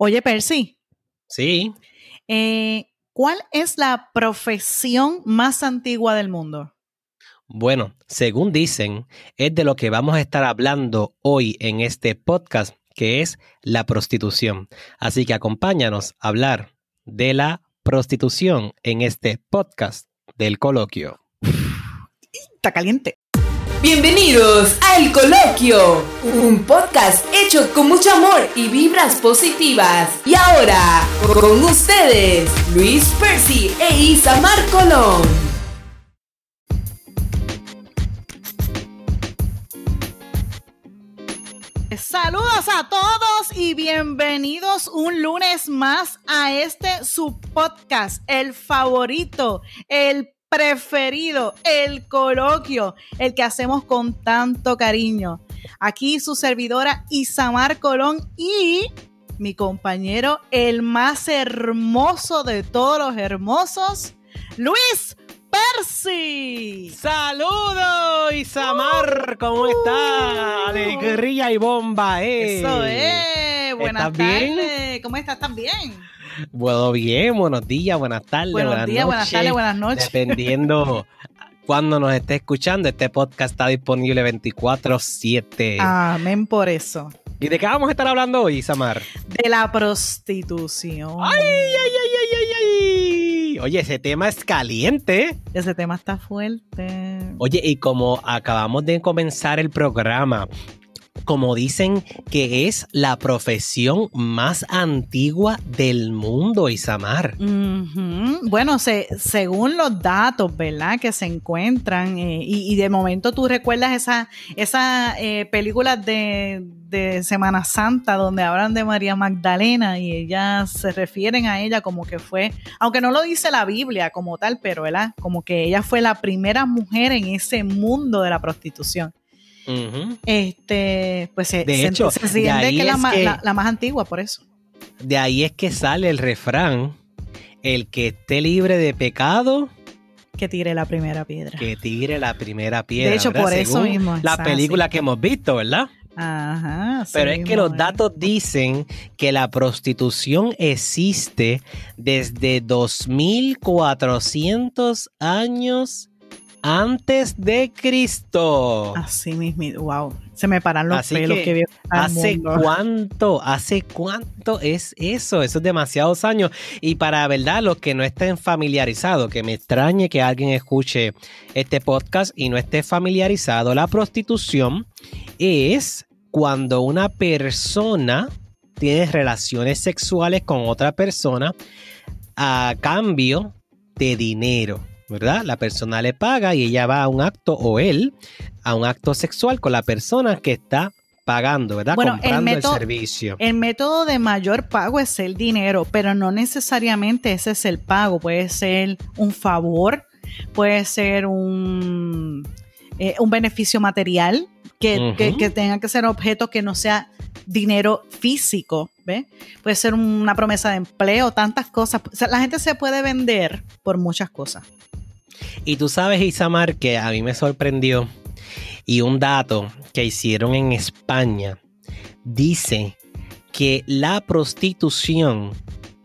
Oye, Percy. Sí. Eh, ¿Cuál es la profesión más antigua del mundo? Bueno, según dicen, es de lo que vamos a estar hablando hoy en este podcast, que es la prostitución. Así que acompáñanos a hablar de la prostitución en este podcast del coloquio. Está caliente. Bienvenidos a El Coloquio, un podcast hecho con mucho amor y vibras positivas. Y ahora, con ustedes, Luis Percy e Isamar Colón. Saludos a todos y bienvenidos un lunes más a este su podcast, el favorito, el preferido, el coloquio, el que hacemos con tanto cariño. Aquí su servidora Isamar Colón y mi compañero, el más hermoso de todos los hermosos, Luis Percy. ¡Saludos, Isamar! ¿Cómo estás? Alegría y bomba, ¿eh? Eso es. Buenas tardes. ¿Cómo estás? ¿Estás bien? Bueno, bien, buenos días, buenas tardes, Buenos buenas días, buenas noches. tardes, buenas noches. Dependiendo cuando nos esté escuchando, este podcast está disponible 24-7. Amén por eso. ¿Y de qué vamos a estar hablando hoy, Samar? De la prostitución. ¡Ay, ay, ay, ay, ay, ay! Oye, ese tema es caliente. Ese tema está fuerte. Oye, y como acabamos de comenzar el programa, como dicen que es la profesión más antigua del mundo, Isamar. Bueno, se- según los datos, ¿verdad? Que se encuentran, eh, y, de momento tú recuerdas esa, esa eh, películas de, de Semana Santa donde hablan de María Magdalena y ellas se refieren a ella como que fue, aunque no lo dice la Biblia como tal, pero ¿verdad? Como que ella fue la primera mujer en ese mundo de la prostitución. Este, pues se, De se- hecho, se de siente ahí que es la, es ma- que- la- la más antigua, por eso. De ahí es que sale el refrán, el que esté libre de pecado, Que tire la primera piedra. que tire la primera piedra. De hecho, ¿verdad? por eso mismo La película que hemos visto, ¿verdad? Ajá. Pero es que los datos dicen que la prostitución existe desde 2400 años antes de Cristo. Así mismo, wow. Se me paran los Así pelos que que, ¿Hace mundo. cuánto? ¿Hace cuánto es eso? Eso es demasiados años. Y para verdad, los que no estén familiarizados, que me extrañe que alguien escuche este podcast y no esté familiarizado, la prostitución es cuando una persona tiene relaciones sexuales con otra persona a cambio de dinero. ¿Verdad? La persona le paga y ella va a un acto o él a un acto sexual con la persona que está pagando, ¿verdad? Bueno, Comprando el, método- servicio. El método de mayor pago es el dinero, pero no necesariamente ese es el pago. Puede ser un favor, puede ser un, eh, un beneficio material, que, Ujú. que- que tenga que ser objeto que no sea dinero físico, ¿ves? Puede ser una promesa de empleo, tantas cosas. O sea, la gente se puede vender por muchas cosas. Y tú sabes, Isamar, que a mí me sorprendió y un dato que hicieron en España dice que la prostitución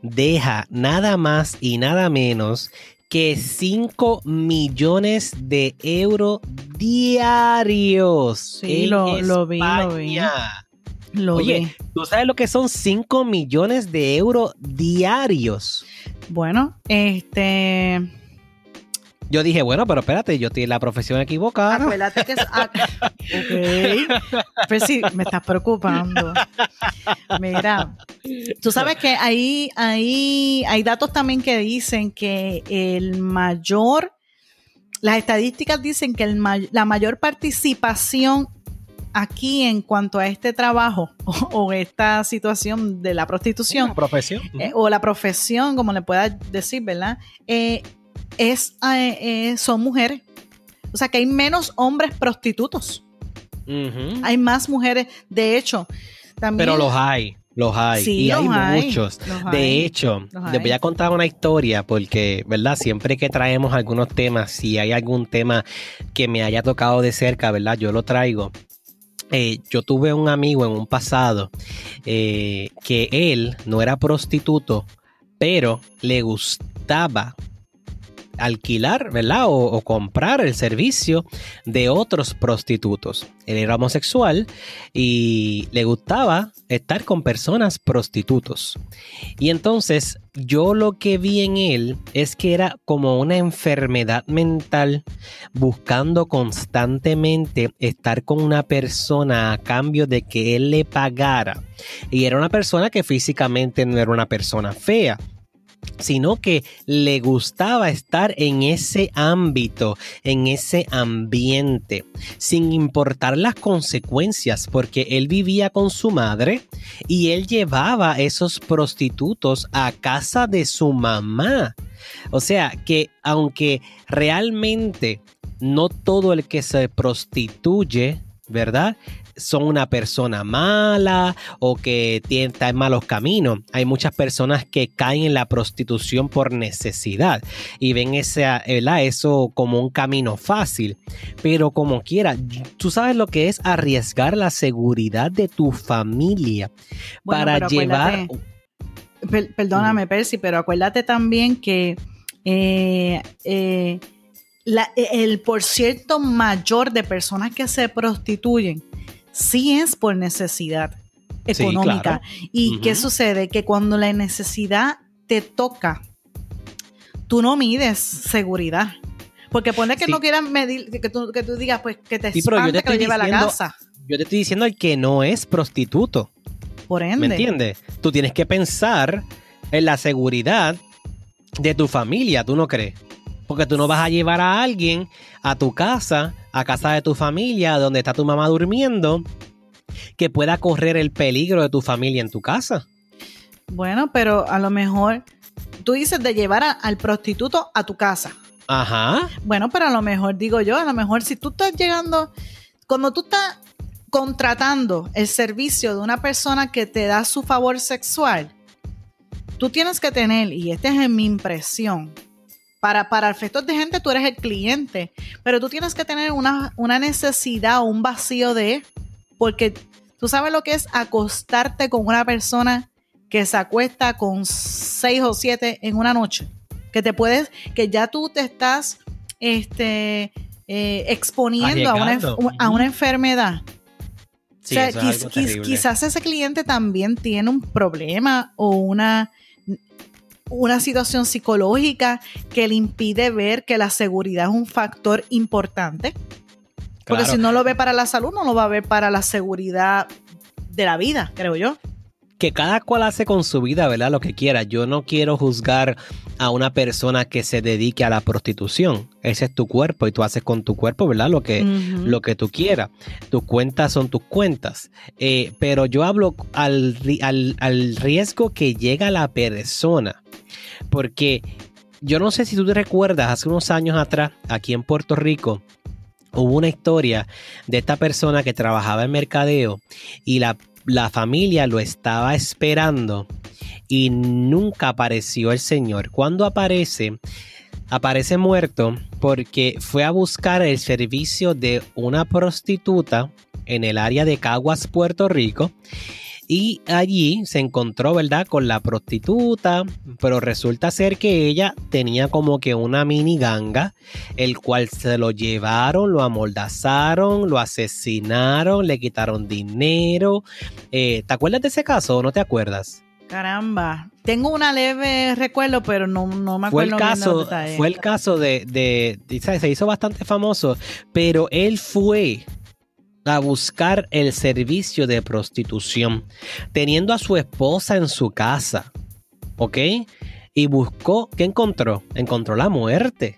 deja nada más y nada menos que 5 millones de euros diarios. Sí, en lo- lo vi, lo vi. Lo Oye, vi. ¿tú sabes lo que son 5 millones de euros diarios? Bueno, este. Yo dije, bueno, pero espérate, yo estoy en la profesión equivocada. Acuérdate que es. ok. Pero sí, me estás preocupando. Mira, tú sabes que ahí, ahí hay datos también que dicen que el mayor. Las estadísticas dicen que el may- la mayor participación aquí en cuanto a este trabajo o, o esta situación de la prostitución Una profesión. eh, o la profesión, como le pueda decir, ¿verdad? Eh, es, eh, eh, son mujeres. O sea que hay menos hombres prostitutos. Hay más mujeres. De hecho, también. Pero los hay, los hay. Sí, y hay, los hay, muchos. los De hay, hecho, les voy a contar una historia porque, ¿verdad? Siempre que traemos algunos temas, si hay algún tema que me haya tocado de cerca, ¿verdad? Yo lo traigo. eh, yo tuve un amigo en un pasado eh, que él no era prostituto, pero le gustaba alquilar, ¿verdad? O, comprar el servicio de otros prostitutos. Él era homosexual y le gustaba estar con personas prostitutos. Y entonces yo lo que vi en él es que era como una enfermedad mental buscando constantemente estar con una persona a cambio de que él le pagara. Y era una persona que físicamente no era una persona fea sino que le gustaba estar en ese ámbito, en ese ambiente, sin importar las consecuencias, porque él vivía con su madre y él llevaba esos prostitutos a casa de su mamá. O sea que aunque realmente no todo el que se prostituye, ¿verdad? Son una persona mala o que está en malos caminos. Hay muchas personas que caen en la prostitución por necesidad y ven ese, eso como un camino fácil. Pero como quiera, tú sabes lo que es arriesgar la seguridad de tu familia para llevar... perdóname, Percy, pero acuérdate también que eh, eh, el por cierto mayor de personas que se prostituyen sí es por necesidad económica. ¿Y qué sucede? Que cuando la necesidad te toca, tú no mides seguridad. Porque pone que no quieran medir, que tú, digas, pues que te espante que lo lleve a la casa. Yo te estoy diciendo el que no es prostituto. Por ende. ¿Me entiendes? Tú tienes que pensar en la seguridad de tu familia, ¿tú no crees? Porque tú no vas a llevar a alguien a tu casa, a casa de tu familia, donde está tu mamá durmiendo, que pueda correr el peligro de tu familia en tu casa. Bueno, pero a lo mejor tú dices de llevar al prostituto a tu casa. Ajá. Bueno, pero a lo mejor digo yo, a lo mejor si tú estás llegando, cuando tú estás contratando el servicio de una persona que te da su favor sexual, tú tienes que tener, y esta es mi impresión, para, para efectos de gente, tú eres el cliente, pero tú tienes que tener una, una necesidad o un vacío de, porque tú sabes lo que es acostarte con una persona que se acuesta con seis o siete en una noche, que te puedes, que ya tú te estás este, eh, exponiendo a una, a una, enfermedad. o sea, quizás ese cliente también tiene un problema o una una situación psicológica que le impide ver que la seguridad es un factor importante. Porque si no lo ve para la salud, no lo va a ver para la seguridad de la vida, creo yo. Que cada cual hace con su vida, ¿verdad? Lo que quiera. Yo no quiero juzgar a una persona que se dedique a la prostitución. Ese es tu cuerpo y tú haces con tu cuerpo, ¿verdad? Lo que, lo que tú quieras. Tus cuentas son tus cuentas. Eh, pero yo hablo al, al, al riesgo que llega la persona porque yo no sé si tú te recuerdas, hace unos años atrás, aquí en Puerto Rico, hubo una historia de esta persona que trabajaba en mercadeo y la, la familia lo estaba esperando y nunca apareció el señor. Cuando aparece, aparece muerto porque fue a buscar el servicio de una prostituta en el área de Caguas, Puerto Rico y allí se encontró, ¿verdad?, con la prostituta, pero resulta ser que ella tenía como que una mini ganga, el cual se lo llevaron, lo amordazaron, lo asesinaron, le quitaron dinero. Eh, ¿Te acuerdas de ese caso o no te acuerdas? Caramba, tengo una leve recuerdo, pero no, no me acuerdo. Fue el caso, fue el caso de, de, se hizo bastante famoso, pero él fue a buscar el servicio de prostitución, teniendo a su esposa en su casa, ¿ok? Y buscó, ¿qué encontró? Encontró la muerte.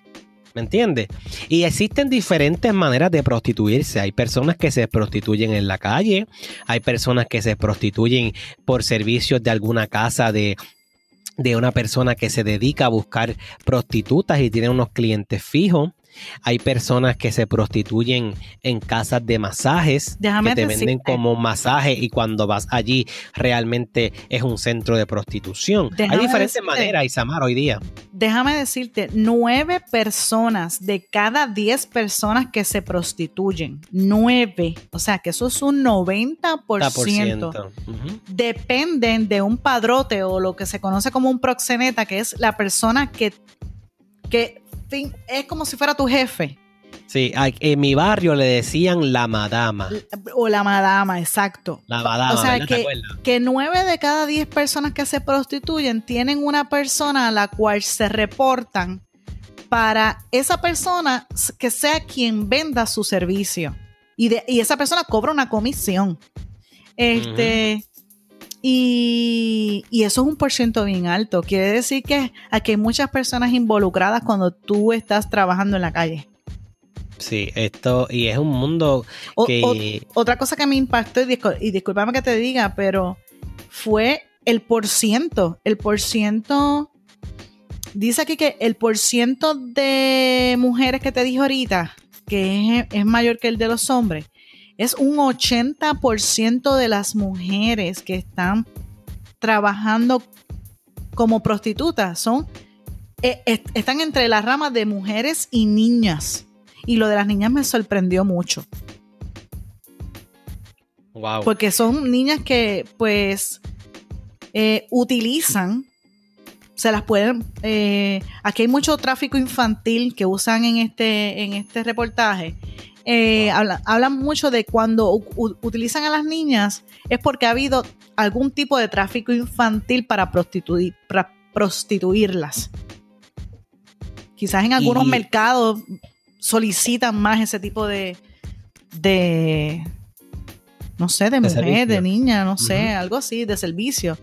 ¿Me entiendes? Y existen diferentes maneras de prostituirse. Hay personas que se prostituyen en la calle, hay personas que se prostituyen por servicios de alguna casa de, de una persona que se dedica a buscar prostitutas y tiene unos clientes fijos. Hay personas que se prostituyen en casas de masajes, Déjame que te decirte- venden como masaje y cuando vas allí realmente es un centro de prostitución. Déjame Hay diferentes decirte- maneras, Isamar, hoy día. Déjame decirte, nueve personas de cada diez personas que se prostituyen, nueve, o sea que eso es un 90%, Ujú. dependen de un padrote o lo que se conoce como un proxeneta, que es la persona que, que fin- es como si fuera tu jefe Sí, en mi barrio le decían la madama. o la madama, exacto. La madama, O sea, ¿verdad? ¿Te que- nueve de cada diez personas que se prostituyen tienen una persona a la cual se reportan para esa persona que sea quien venda su servicio. Y, de- y esa persona cobra una comisión. Este. Y, y eso es un por ciento bien alto. Quiere decir que aquí hay muchas personas involucradas cuando tú estás trabajando en la calle. Sí, esto, y es un mundo O- que... o- otra cosa que me impactó, y, discul- y discúlpame que te diga, pero fue el por ciento. El por ciento. Dice aquí que el por ciento de mujeres que te dije ahorita, que es, es mayor que el de los hombres, es un 80% de las mujeres que están trabajando como prostitutas. Son, eh, est- están entre las ramas de mujeres y niñas. Y lo de las niñas me sorprendió mucho. wow. Porque son niñas que, pues, eh, utilizan, se las pueden. eh, aquí hay mucho tráfico infantil que usan en este, en este reportaje. Eh, habla- hablan mucho de cuando u- utilizan a las niñas es porque ha habido algún tipo de tráfico infantil para prostituir, para prostituirlas. Quizás en algunos Y- mercados solicitan más ese tipo de, de no sé, de De mujer, servicio. de niña, no sé, algo así, de servicio.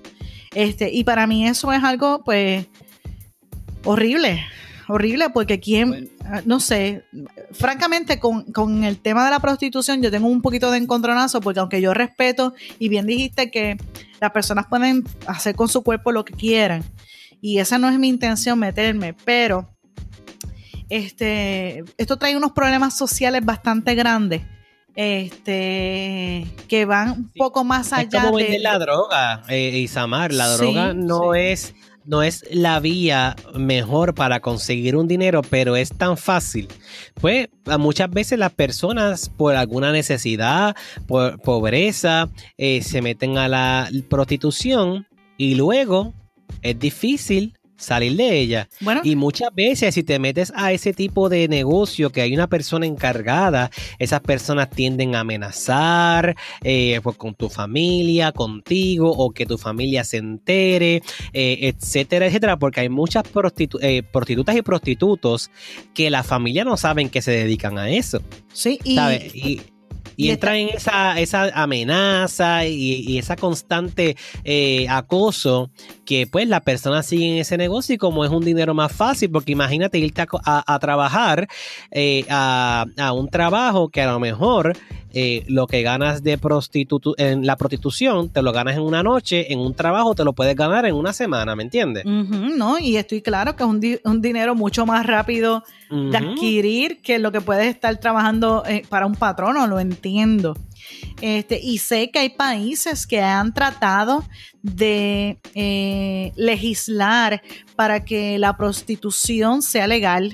Este, y para mí eso es algo, pues, horrible. Horrible, porque quién, Bueno. ah, no sé, francamente con, con el tema de la prostitución yo tengo un poquito de encontronazo, porque aunque yo respeto, y bien dijiste que las personas pueden hacer con su cuerpo lo que quieran, y esa no es mi intención meterme, pero este, esto trae unos problemas sociales bastante grandes. Este que van un Sí. poco más Es allá como de, la droga, eh, Isamar. La Sí, droga no sí. es no es la vía mejor para conseguir un dinero, pero es tan fácil. Pues muchas veces las personas por alguna necesidad, por pobreza, eh, se meten a la prostitución y luego es difícil salir de ella. bueno, Y muchas veces si te metes a ese tipo de negocio que hay una persona encargada, esas personas tienden a amenazar eh, pues, con tu familia, contigo, o que tu familia se entere, eh, etcétera, etcétera, porque hay muchas prostitu- eh, prostitutas y prostitutos que la familia no saben que se dedican a eso, sí, y, ¿sabes? Y, y y entra en esa, esa amenaza y, y esa constante eh, acoso que pues la persona sigue en ese negocio y como es un dinero más fácil, porque imagínate irte a- a trabajar eh, a, a un trabajo que a lo mejor eh, lo que ganas de prostitu en la prostitución te lo ganas en una noche, en un trabajo te lo puedes ganar en una semana, ¿me entiendes? No, y estoy claro que es un, di- un dinero mucho más rápido de adquirir que lo que puedes estar trabajando eh, para un patrono, lo entiendo. Este, y sé que hay países que han tratado de eh, legislar para que la prostitución sea legal.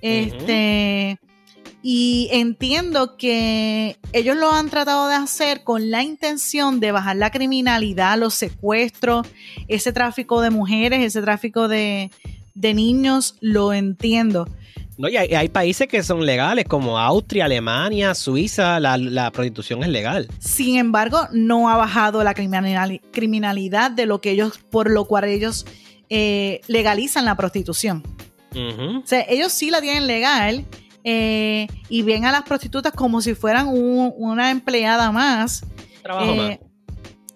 Este, y entiendo que ellos lo han tratado de hacer con la intención de bajar la criminalidad, los secuestros, ese tráfico de mujeres, ese tráfico de, de niños, lo entiendo. No, y hay, hay países que son legales, como Austria, Alemania, Suiza, la, la prostitución es legal. Sin embargo, no ha bajado la criminali- criminalidad de lo que ellos, por lo cual ellos eh, legalizan la prostitución. O sea, ellos sí la tienen legal eh, y ven a las prostitutas como si fueran un- una empleada más. Trabajo Eh,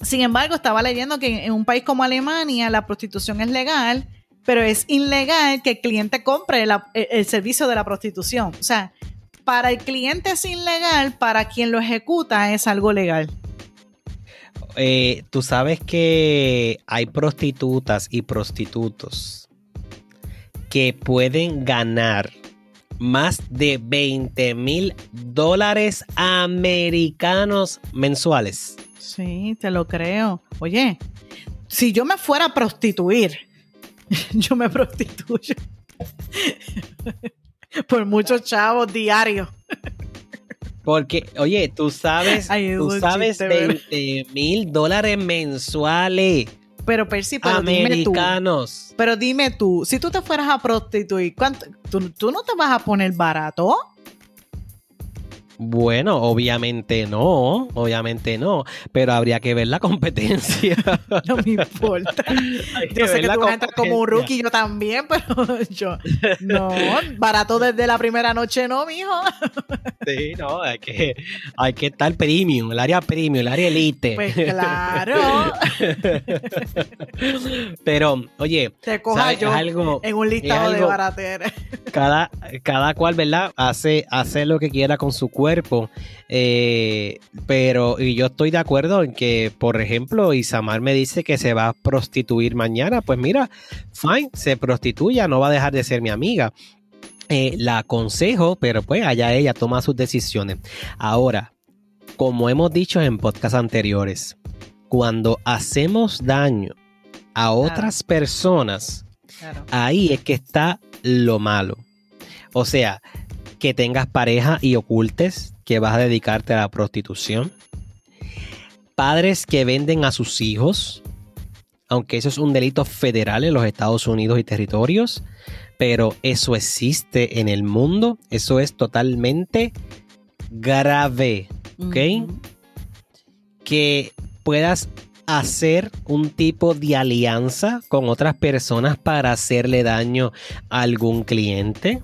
sin embargo, estaba leyendo que en un país como Alemania la prostitución es legal, pero es ilegal que el cliente compre la- el, el servicio de la prostitución. O sea, para el cliente es ilegal, para quien lo ejecuta es algo legal. Eh, Tú sabes que hay prostitutas y prostitutos que pueden ganar más de 20 mil dólares americanos mensuales. Sí, te lo creo. Oye, si yo me fuera a prostituir, yo me prostituyo por muchos chavos diarios. Porque, oye, tú sabes, tú sabes 20 mil dólares mensuales. Pero Percy, pero americanos. Dime tú, pero dime tú, si tú te fueras a prostituir, ¿cuánto, tú, tú no te vas a poner barato? Bueno, obviamente no, obviamente no, pero habría que ver la competencia. No me importa. yo sé que tú vas a entrar como un rookie, yo también, pero yo no, barato desde la primera noche no, mijo. Sí, no, hay que, hay que estar premium, el área premium, el área elite. Pues claro. Pero, oye, te coja yo algo, en un listado de barateras. Cada, cada cual, ¿verdad? Hace, hace lo que quiera con su cuerpo cuerpo. Eh, pero y yo estoy de acuerdo en que, por ejemplo, Isamar me dice que se va a prostituir mañana. Pues mira, fine, se prostituya, no va a dejar de ser mi amiga. Eh, la aconsejo, pero pues allá ella toma sus decisiones. Ahora, como hemos dicho en podcasts anteriores, cuando hacemos daño a otras personas, ahí es que está lo malo. O sea, que tengas pareja y ocultes que vas a dedicarte a la prostitución. Padres que venden a sus hijos, aunque eso es un delito federal en los Estados Unidos y territorios, pero eso existe en el mundo, eso es totalmente grave, ¿ok? Que puedas hacer un tipo de alianza con otras personas para hacerle daño a algún cliente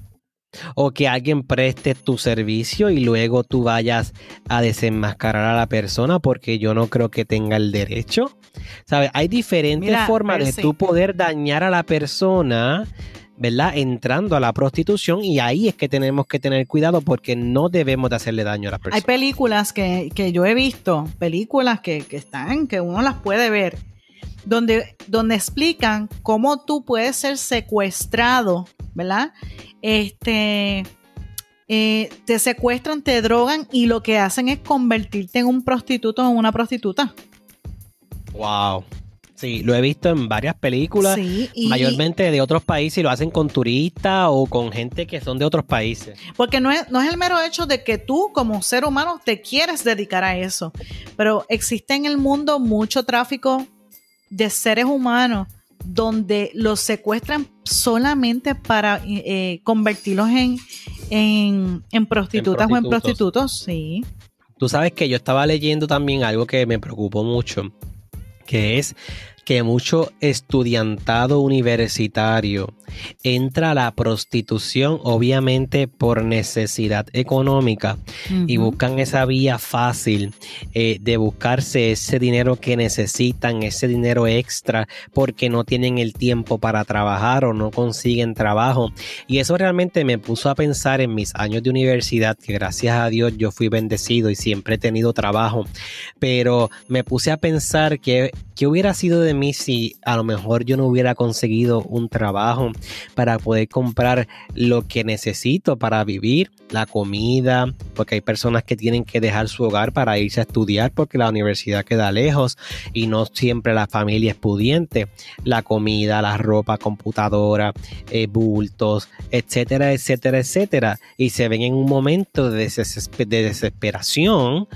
o que alguien preste tu servicio y luego tú vayas a desenmascarar a la persona porque yo no creo que tenga el derecho. ¿Sabes? Hay diferentes formas de tú poder dañar a la persona. ¿verdad? Entrando a la prostitución y ahí es que tenemos que tener cuidado porque no debemos de hacerle daño a la persona. Hay películas que, yo he visto, películas que, que, están, que uno las puede ver, donde, donde explican cómo tú puedes ser secuestrado, ¿verdad? Este, eh, te secuestran, te drogan y lo que hacen es convertirte en un prostituto o en una prostituta. Wow. Sí, lo he visto en varias películas, mayormente de otros países, y lo hacen con turistas o con gente que son de otros países. Porque no es, no es el mero hecho de que tú como ser humano te quieres dedicar a eso, pero existe en el mundo mucho tráfico de seres humanos donde los secuestran solamente para eh, convertirlos en, en, prostitutas o en prostitutos, sí. Tú sabes que yo estaba leyendo también algo que me preocupó mucho, que es que mucho estudiantado universitario entra a la prostitución obviamente por necesidad económica y buscan esa vía fácil eh, de buscarse ese dinero que necesitan, ese dinero extra porque no tienen el tiempo para trabajar o no consiguen trabajo. Y eso realmente me puso a pensar en mis años de universidad, que gracias a Dios yo fui bendecido y siempre he tenido trabajo, pero me puse a pensar que, que hubiera sido de mí si a lo mejor yo no hubiera conseguido un trabajo para poder comprar lo que necesito para vivir, la comida, porque hay personas que tienen que dejar su hogar para irse a estudiar porque la universidad queda lejos y no siempre la familia es pudiente, la comida, la ropa, computadora, eh, bultos, etcétera, etcétera, etcétera. Y se ven en un momento de, de desesperación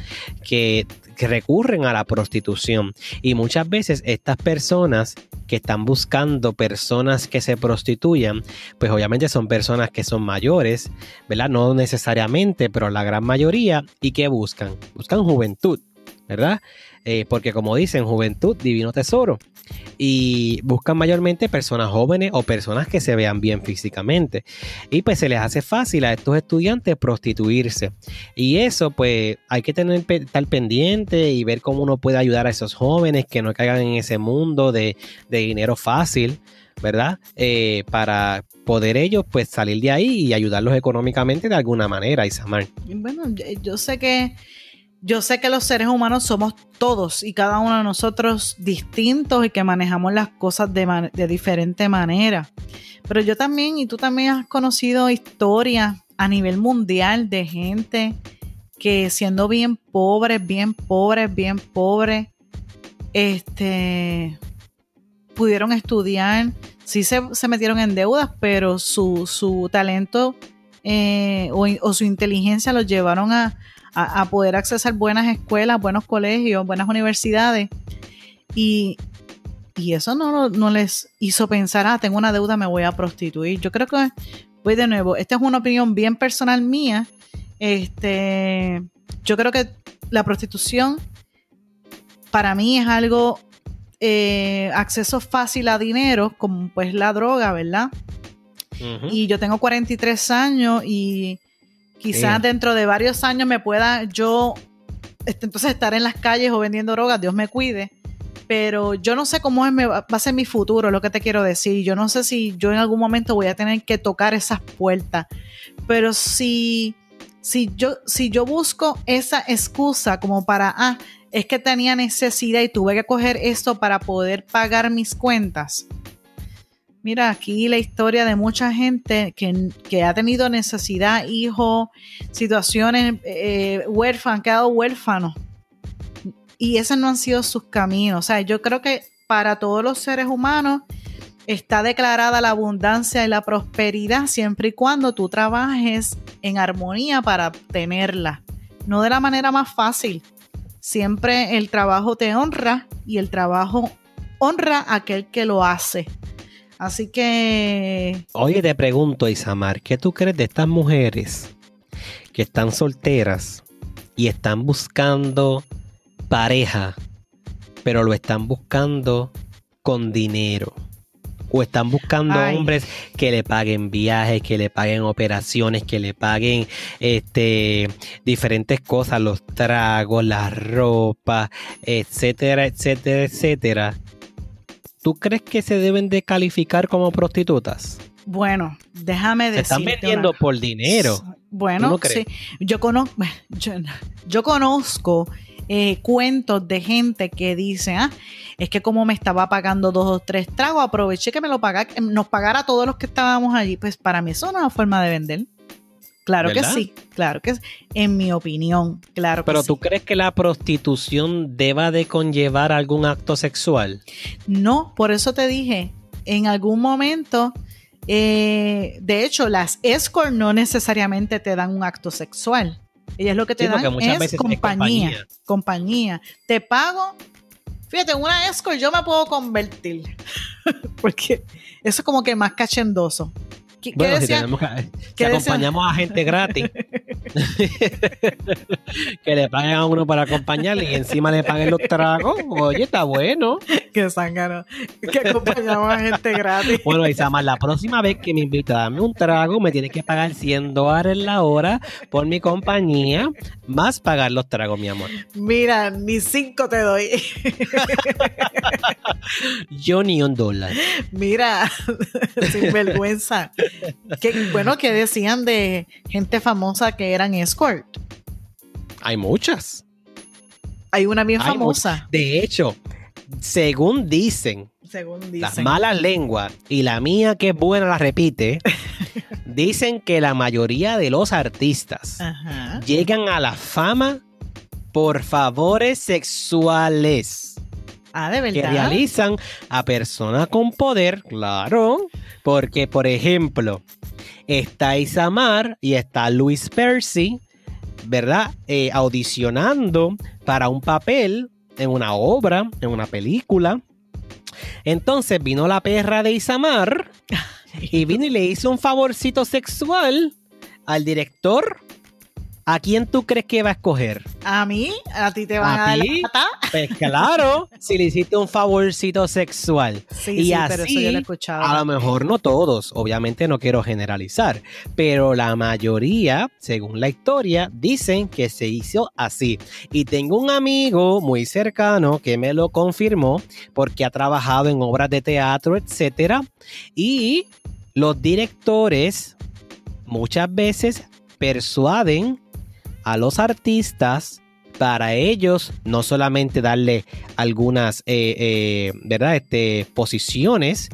que que recurren a la prostitución. Y muchas veces estas personas que están buscando personas que se prostituyan, pues obviamente son personas que son mayores, ¿verdad? No necesariamente, pero la gran mayoría. ¿Y que buscan? Buscan juventud, ¿verdad? Eh, porque como dicen, juventud, divino tesoro. Y buscan mayormente personas jóvenes o personas que se vean bien físicamente. Y pues se les hace fácil a estos estudiantes prostituirse. Y eso pues hay que tener, estar pendiente y ver cómo uno puede ayudar a esos jóvenes que no caigan en ese mundo de, dinero fácil. ¿verdad? Eh, para poder ellos pues salir de ahí y ayudarlos económicamente de alguna manera, Isamar. Bueno, yo sé que yo sé que los seres humanos somos todos y cada uno de nosotros distintos y que manejamos las cosas de, diferente manera. Pero yo también, y tú también has conocido historias a nivel mundial de gente que siendo bien pobres, bien pobres, bien pobres, este, pudieron estudiar, sí se, metieron en deudas, pero su, talento eh, o, su inteligencia los llevaron a, poder accesar buenas escuelas, buenos colegios, buenas universidades. Y, eso no, no, les hizo pensar, ah, tengo una deuda, me voy a prostituir. Yo creo que, voy de nuevo, esta es una opinión bien personal mía. Este, yo creo que la prostitución para mí es algo eh, acceso fácil a dinero, como pues la droga, ¿verdad? Y yo tengo 43 años y quizás dentro de varios años me pueda yo este, entonces estar en las calles o vendiendo drogas, Dios me cuide. Pero yo no sé cómo es, va a ser mi futuro, lo que te quiero decir. Yo no sé si yo en algún momento voy a tener que tocar esas puertas. Pero si, si, yo, si yo busco esa excusa como para, ah, es que tenía necesidad y tuve que coger esto para poder pagar mis cuentas. Mira, aquí la historia de mucha gente que, ha tenido necesidad, hijos, situaciones, eh, huérfanos, han quedado huérfanos. Y esos no han sido sus caminos. O sea, yo creo que para todos los seres humanos está declarada la abundancia y la prosperidad siempre y cuando tú trabajes en armonía para obtenerla. No de la manera más fácil, Siempre el trabajo te honra y el trabajo honra a aquel que lo hace. Así que... Oye, te pregunto, Isamar, ¿qué tú crees de estas mujeres que están solteras y están buscando pareja, pero lo están buscando con dinero? o están buscando hombres que le paguen viajes, que le paguen operaciones, que le paguen este diferentes cosas, los tragos, la ropa, etcétera, etcétera, etcétera. ¿Tú crees que se deben de calificar como prostitutas? Bueno, déjame decir. Se están metiendo por dinero. Bueno, sí. Yo conozco, yo conozco eh, cuentos de gente que dice, ah, es que como me estaba pagando dos o tres tragos, aproveché que me lo pagara, nos pagara a todos los que estábamos allí. Pues para mí eso es una forma de vender. Claro que sí, claro que es, en mi opinión, claro Pero sí. ¿tú crees que la prostitución deba de conllevar algún acto sexual? No, por eso te dije, en algún momento, eh, de hecho, las escort no necesariamente te dan un acto sexual. Es lo que te dan es compañía, compañía, Te pago. Fíjate, una escort yo me puedo convertir. Porque eso es como que más cachendoso. ¿Qué, bueno, si, acompañamos a gente gratis, que le paguen a uno para acompañarle y encima le paguen los tragos, oye, está bueno. Que zángano, que acompañamos a gente gratis. Bueno, Isamar, la próxima vez que me invita a darme un trago, me tienes que pagar 100 dólares la hora por mi compañía, más pagar los tragos, mi amor. Mira, ni cinco te doy. Yo ni un dólar. Mira, sin vergüenza. Qué, bueno, que decían de gente famosa que eran escort? Hay muchas. Hay una bien famosa. De hecho, según dicen, las malas lenguas y la mía que es buena la repite, dicen que la mayoría de los artistas llegan a la fama por favores sexuales. Ah, de verdad. Que realizan a personas con poder, claro. Porque, por ejemplo, está Isamar y está Luis Percy, ¿verdad? Eh, audicionando para un papel en una obra, en una película. Entonces vino la perra de Isamar y vino y le hizo un favorcito sexual al director ¿A quién tú crees que va a escoger? ¿A mí? ¿A ti te van a, dar la Pues claro, si le hiciste un favorcito sexual. Sí, y sí, así, pero eso yo lo he escuchado. A lo mejor no todos, obviamente no quiero generalizar, pero la mayoría, según la historia, dicen que se hizo así. Y tengo un amigo muy cercano que me lo confirmó porque ha trabajado en obras de teatro, etcétera. Y los directores muchas veces persuaden a los artistas para ellos no solamente darle algunas eh, eh, ¿verdad? Este, posiciones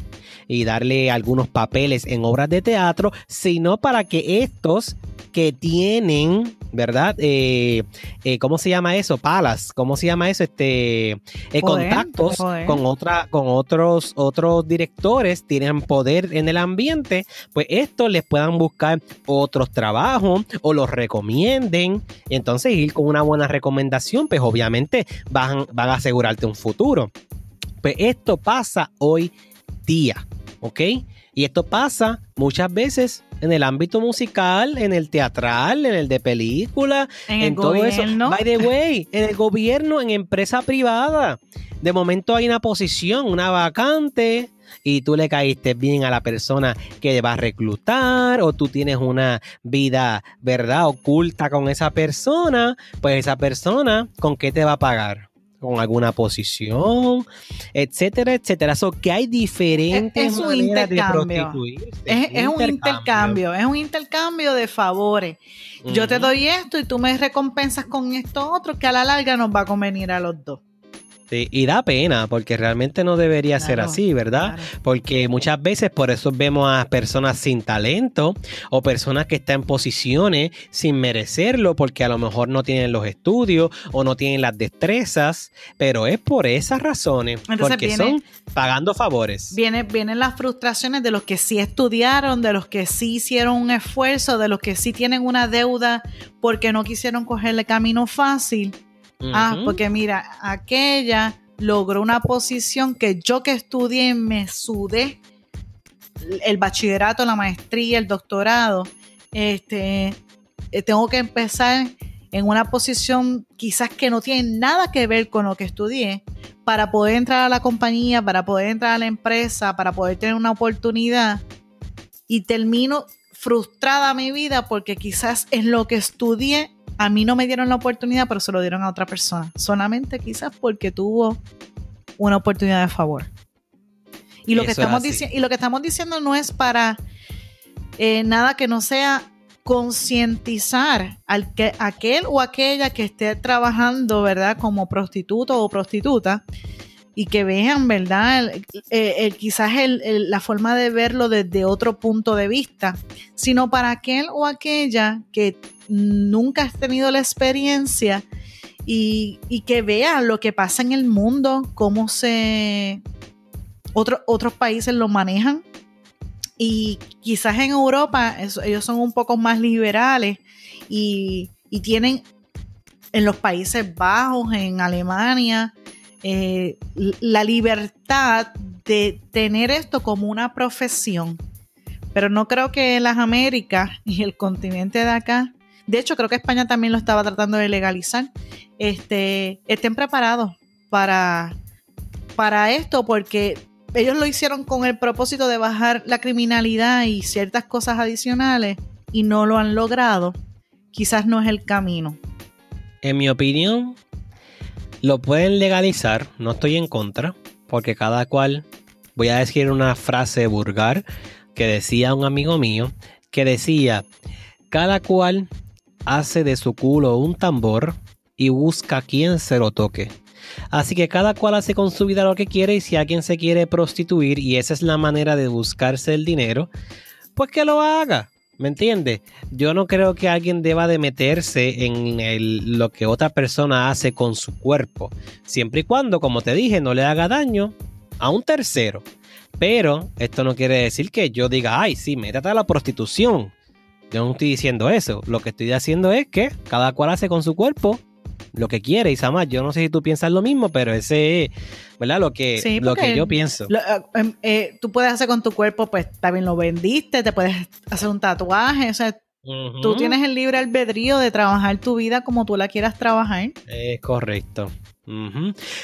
y darle algunos papeles en obras de teatro, sino para que estos que tienen, ¿verdad? Eh, eh, ¿Cómo se llama eso? Palas, ¿cómo se llama eso? Este, eh, contactos con otra, con otros, otros directores, tienen poder en el ambiente, pues estos les puedan buscar otros trabajos o los recomienden. entonces ir con una buena recomendación, pues obviamente van, van a asegurarte un futuro. Pues esto pasa hoy día, ¿ok? Y esto pasa muchas veces en el ámbito musical, en el teatral, en el de película, en, todo gobierno. eso. By the way, en el gobierno, en empresa privada. De momento hay una posición, una vacante, y tú le caíste bien a la persona que va a reclutar o tú tienes una vida, ¿verdad?, oculta con esa persona, pues esa persona, ¿con qué te va a pagar? Con alguna posición, etcétera, etcétera. So que hay diferentes es, un intercambio. Es, un intercambio, es un intercambio de favores. Yo te doy esto y tú me recompensas con esto otro que a la larga nos va a convenir a los dos y da pena, porque realmente no debería ser así, ¿verdad? Porque muchas veces por eso vemos a personas sin talento o personas que están en posiciones sin merecerlo, porque a lo mejor no tienen los estudios o no tienen las destrezas, pero es por esas razones, porque son pagando favores. Viene, vienen las frustraciones de los que sí estudiaron, de los que sí hicieron un esfuerzo, de los que sí tienen una deuda porque no quisieron cogerle camino fácil Ah, porque mira, aquella logró una posición que yo que estudié me sudé el bachillerato, la maestría, el doctorado. Este, eh, tengo que empezar en una posición quizás que no tiene nada que ver con lo que estudié para poder entrar a la compañía, para poder entrar a la empresa, para poder tener una oportunidad y termino frustrada mi vida porque quizás en lo que estudié a mí no me dieron la oportunidad, pero se lo dieron a otra persona. Solamente quizás porque tuvo una oportunidad de favor. Y lo, que estamos, y lo que estamos diciendo no es para eh, nada que no sea concientizar al que aquel o aquella que esté trabajando, ¿verdad? Como prostituto o prostituta y que vean, ¿verdad? quizás la forma de verlo desde otro punto de vista, sino para aquel o aquella que nunca has tenido la experiencia y, que vea lo que pasa en el mundo, cómo se otros países lo manejan. Y quizás en Europa ellos son un poco más liberales y, tienen en los Países Bajos, en Alemania, eh, la libertad de tener esto como una profesión. Pero no creo que las Américas y el continente de acá de hecho, creo que España también lo estaba tratando de legalizar. Este, estén preparados para, para esto porque ellos lo hicieron con el propósito de bajar la criminalidad y ciertas cosas adicionales y no lo han logrado. Quizás no es el camino. En mi opinión, lo pueden legalizar, no estoy en contra, porque cada cual, voy a decir una frase vulgar que decía un amigo mío, que decía, cada cual hace de su culo un tambor y busca quien se lo toque. Así que cada cual hace con su vida lo que quiere y si alguien se quiere prostituir y esa es la manera de buscarse el dinero, pues que lo haga. ¿Me entiende? Yo no creo que alguien deba de meterse en lo que otra persona hace con su cuerpo, siempre y cuando, como te dije, no le haga daño a un tercero. Pero esto no quiere decir que yo diga, ay, sí, métete a la prostitución. Yo no estoy diciendo eso. Lo que estoy haciendo es que cada cual hace con su cuerpo lo que quiere, y Samad, yo no sé si tú piensas lo mismo, pero ese es, ¿verdad? Lo que, lo que yo pienso. Eh, em, eh, tú puedes hacer con tu cuerpo, pues también lo vendiste, te puedes hacer un tatuaje, o sea, tú tienes el libre albedrío de trabajar tu vida como tú la quieras trabajar. Es correcto.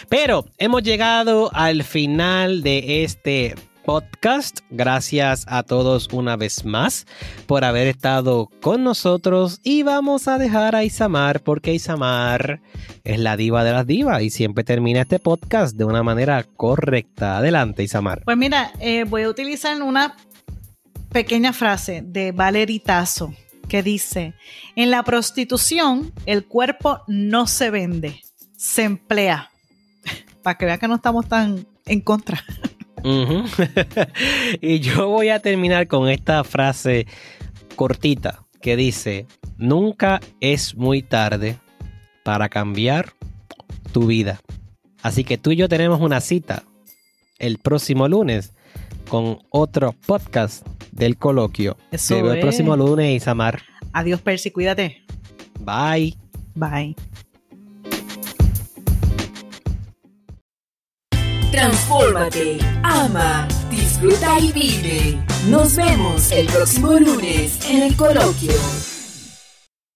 Pero hemos llegado al final de este podcast. Gracias a todos una vez más por haber estado con nosotros y vamos a dejar a Isamar porque Isamar es la diva de las divas y siempre termina este podcast de una manera correcta. Adelante, Isamar. Pues mira, eh, voy a utilizar una pequeña frase de Valeritazo que dice, en la prostitución el cuerpo no se vende, se emplea. Para que vean que no estamos tan en contra. y yo voy a terminar con esta frase cortita que dice, nunca es muy tarde para cambiar tu vida. Así que tú y yo tenemos una cita el próximo lunes con otro podcast del coloquio. Eso Te veo el próximo lunes, Isamar. Adiós, Percy, cuídate. Bye. Bye. Transfórmate, ama, disfruta y vive. Nos vemos el próximo lunes en el coloquio.